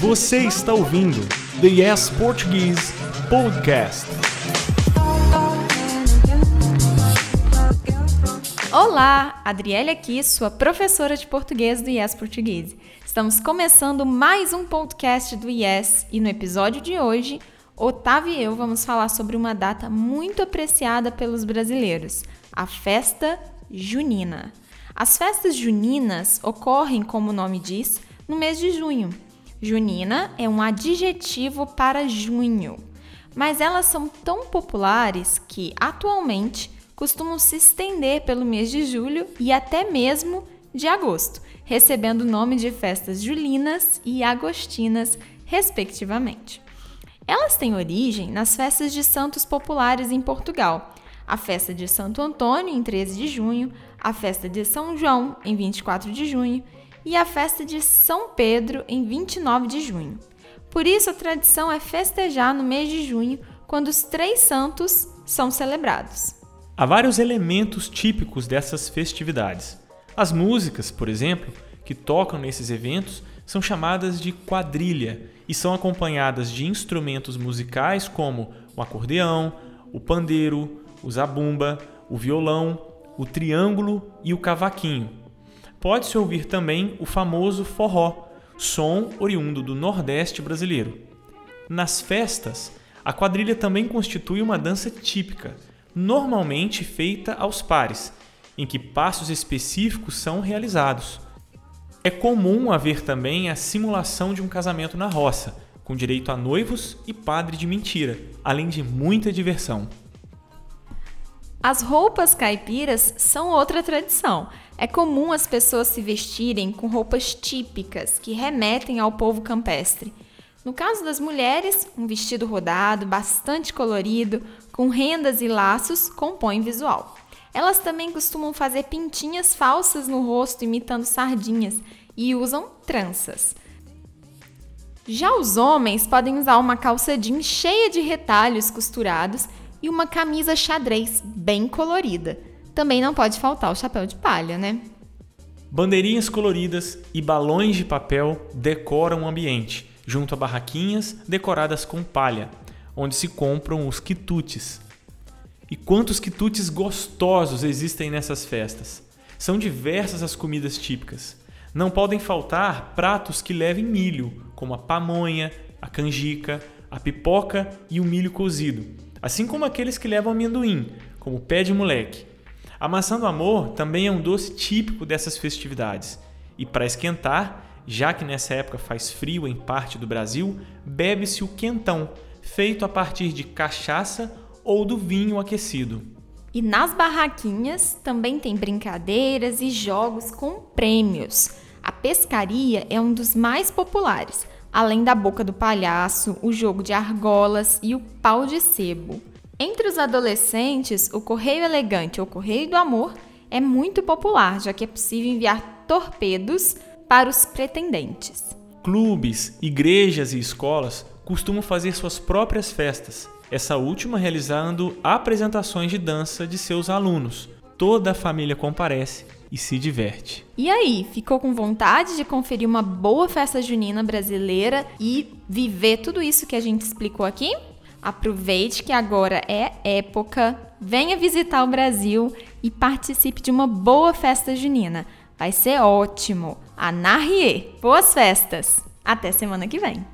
Você está ouvindo The Yes Portuguese Podcast. Olá, Adriele aqui, sua professora de português do Yes Português. Estamos começando mais um podcast do Yes e no episódio de hoje, Otávio e eu vamos falar sobre uma data muito apreciada pelos brasileiros, a festa junina. As festas juninas ocorrem, como o nome diz, no mês de junho. Junina é um adjetivo para junho, mas elas são tão populares que, atualmente, costumam se estender pelo mês de julho e até mesmo de agosto, recebendo o nome de festas julinas e agostinas, respectivamente. Elas têm origem nas festas de santos populares em Portugal, a festa de Santo Antônio, em 13 de junho, a festa de São João, em 24 de junho, e a festa de São Pedro, em 29 de junho. Por isso, a tradição é festejar no mês de junho, quando os três santos são celebrados. Há vários elementos típicos dessas festividades. As músicas, por exemplo, que tocam nesses eventos são chamadas de quadrilha e são acompanhadas de instrumentos musicais como o acordeão, o pandeiro, o zabumba, o violão, o triângulo e o cavaquinho. Pode-se ouvir também o famoso forró, som oriundo do Nordeste brasileiro. Nas festas, a quadrilha também constitui uma dança típica, normalmente feita aos pares, em que passos específicos são realizados. É comum haver também a simulação de um casamento na roça, com direito a noivos e padre de mentira, além de muita diversão. As roupas caipiras são outra tradição. É comum as pessoas se vestirem com roupas típicas que remetem ao povo campestre. No caso das mulheres, um vestido rodado, bastante colorido, com rendas e laços, compõe visual. Elas também costumam fazer pintinhas falsas no rosto, imitando sardinhas, e usam tranças. Já os homens podem usar uma calça jeans cheia de retalhos costurados e uma camisa xadrez bem colorida. Também não pode faltar o chapéu de palha, né? Bandeirinhas coloridas e balões de papel decoram o ambiente, junto a barraquinhas decoradas com palha, onde se compram os quitutes. E quantos quitutes gostosos existem nessas festas! São diversas as comidas típicas. Não podem faltar pratos que levem milho, como a pamonha, a canjica, a pipoca e o milho cozido assim como aqueles que levam amendoim, como pé de moleque. A maçã do amor também é um doce típico dessas festividades. E para esquentar, já que nessa época faz frio em parte do Brasil, bebe-se o quentão, feito a partir de cachaça ou do vinho aquecido. E nas barraquinhas também tem brincadeiras e jogos com prêmios. A pescaria é um dos mais populares, além da boca do palhaço, o jogo de argolas e o pau de sebo. Entre os adolescentes, o correio elegante ou correio do amor é muito popular, já que é possível enviar torpedos para os pretendentes. Clubes, igrejas e escolas costumam fazer suas próprias festas, essa última realizando apresentações de dança de seus alunos. Toda a família comparece e se diverte. E aí, ficou com vontade de conferir uma boa festa junina brasileira e viver tudo isso que a gente explicou aqui? Aproveite que agora é época, venha visitar o Brasil e participe de uma boa festa junina. Vai ser ótimo. Anarrie! Boas festas! Até semana que vem!